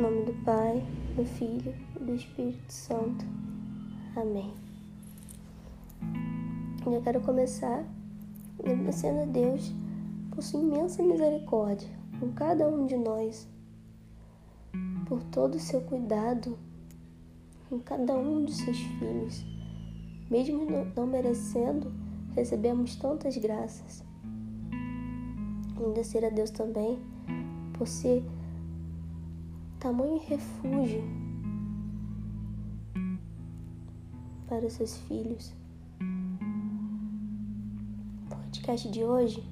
Em nome do Pai, do Filho e do Espírito Santo. Amém. Eu quero começar agradecendo a Deus por sua imensa misericórdia com cada um de nós, por todo o seu cuidado com cada um de seus filhos. Mesmo não merecendo, recebemos tantas graças. Agradecer a Deus também por ser tamanho refúgio para os seus filhos. No podcast de hoje,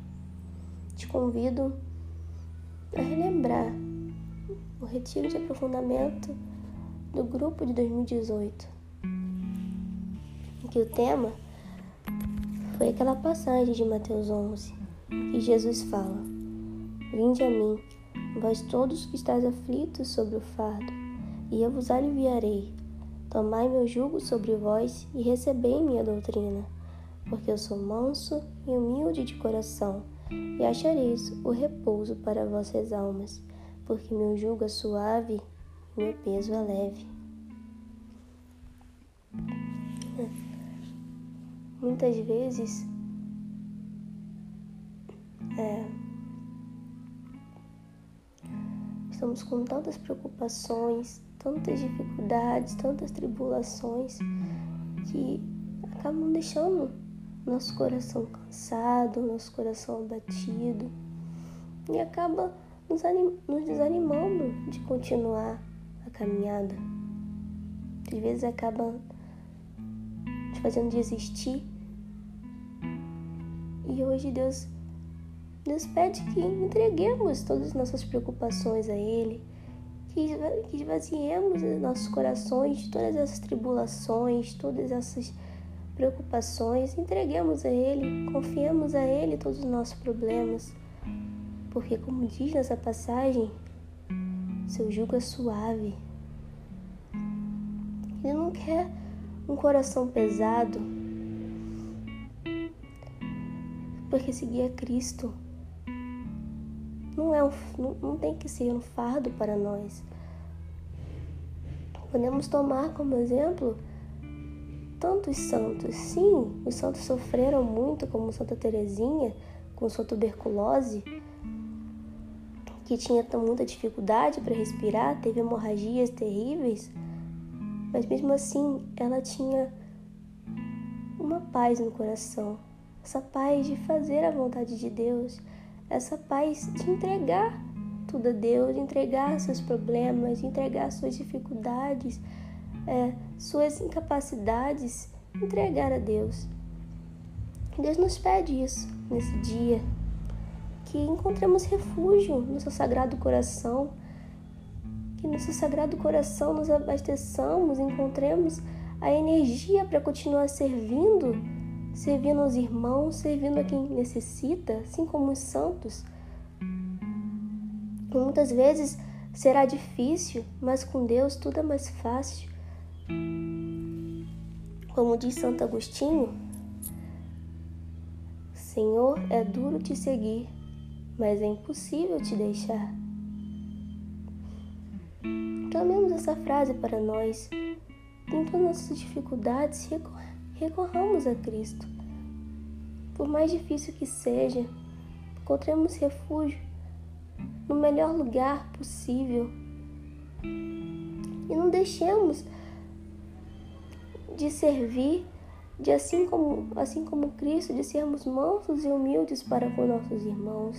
te convido a relembrar o retiro de aprofundamento do grupo de 2018, em que o tema foi aquela passagem de Mateus 11, que Jesus fala: Vinde a mim Vós todos que estáis aflitos sobre o fardo, e eu vos aliviarei. Tomai meu jugo sobre vós e recebei minha doutrina, porque eu sou manso e humilde de coração, e achareis o repouso para vossas almas, porque meu jugo é suave e meu peso é leve. Muitas vezes é, Estamos com tantas preocupações, tantas dificuldades, tantas tribulações que acabam deixando nosso coração cansado, nosso coração abatido e acaba nos, nos desanimando de continuar a caminhada. Às vezes acaba te fazendo desistir. E hoje Deus Deus pede que entreguemos todas as nossas preocupações a Ele, que esvaziemos nossos corações de todas essas tribulações, todas essas preocupações, entreguemos a Ele, confiemos a Ele todos os nossos problemas, porque, como diz nessa passagem, seu jugo é suave. Ele não quer um coração pesado, porque seguir a Cristo não, é um, não, não tem que ser um fardo para nós. Podemos tomar como exemplo tantos santos. Sim, os santos sofreram muito, como Santa Teresinha, com sua tuberculose, que tinha muita dificuldade para respirar, teve hemorragias terríveis, mas mesmo assim ela tinha uma paz no coração, essa paz de fazer a vontade de Deus, essa paz de entregar tudo a Deus, de entregar seus problemas, entregar suas dificuldades, é, suas incapacidades, entregar a Deus. Deus nos pede isso nesse dia, que encontremos refúgio no seu sagrado coração, que no seu sagrado coração nos abasteçamos, encontremos a energia para continuar servindo servindo aos irmãos, servindo a quem necessita, assim como os santos. Muitas vezes será difícil, mas com Deus tudo é mais fácil. Como diz Santo Agostinho, Senhor, é duro te seguir, mas é impossível te deixar. Tomemos essa frase para nós. Em todas as nossas dificuldades, recorramos a Cristo. Por mais difícil que seja, encontremos refúgio no melhor lugar possível. E não deixemos de servir, de assim como, assim como Cristo, de sermos mansos e humildes para com nossos irmãos.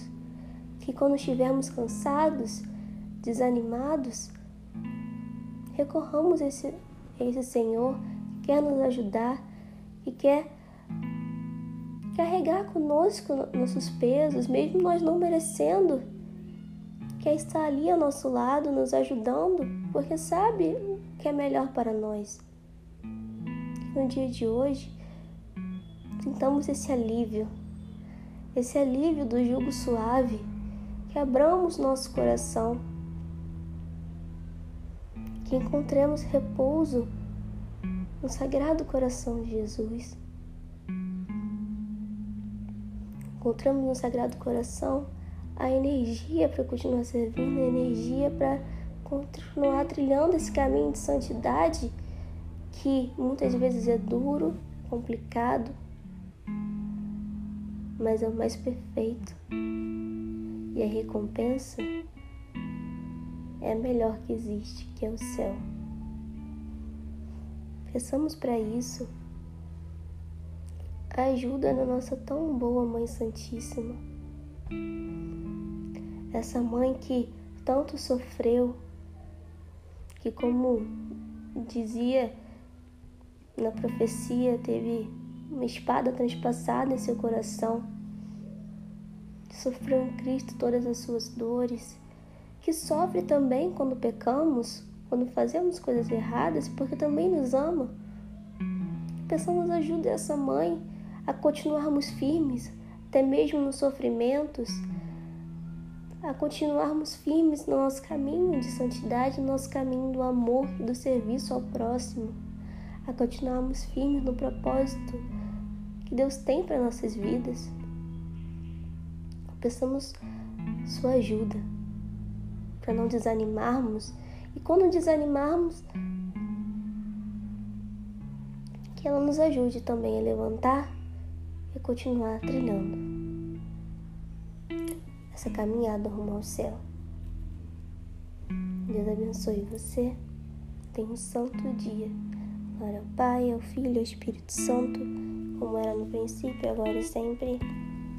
Que quando estivermos cansados, desanimados, recorramos a esse, a esse Senhor que quer nos ajudar e quer carregar conosco nossos pesos, mesmo nós não merecendo. quer estar ali ao nosso lado, nos ajudando, porque sabe o que é melhor para nós. No dia de hoje, sintamos esse alívio, esse alívio do jugo suave, que abramos nosso coração, que encontremos repouso no Sagrado Coração de Jesus. Encontramos no Sagrado Coração a energia para continuar servindo, a energia para continuar trilhando esse caminho de santidade que muitas vezes é duro, complicado, mas é o mais perfeito. E a recompensa é a melhor que existe, que é o céu. Peçamos para isso a ajuda da nossa tão boa Mãe Santíssima. Essa mãe que tanto sofreu, que, como dizia na profecia, teve uma espada transpassada em seu coração, sofreu em Cristo todas as suas dores, que sofre também quando pecamos, quando fazemos coisas erradas, porque também nos ama. Peçamos ajuda essa mãe a continuarmos firmes, até mesmo nos sofrimentos, a continuarmos firmes no nosso caminho de santidade, no nosso caminho do amor do serviço ao próximo, a continuarmos firmes no propósito que Deus tem para nossas vidas. Peçamos sua ajuda para não desanimarmos e quando desanimarmos, que ela nos ajude também a levantar e continuar trilhando essa caminhada rumo ao céu. Deus abençoe você. Tenha um santo dia. Glória ao Pai, ao Filho e ao Espírito Santo, como era no princípio, agora e sempre.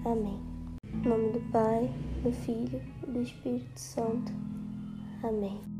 Amém. Em nome do Pai, do Filho e do Espírito Santo. Amém.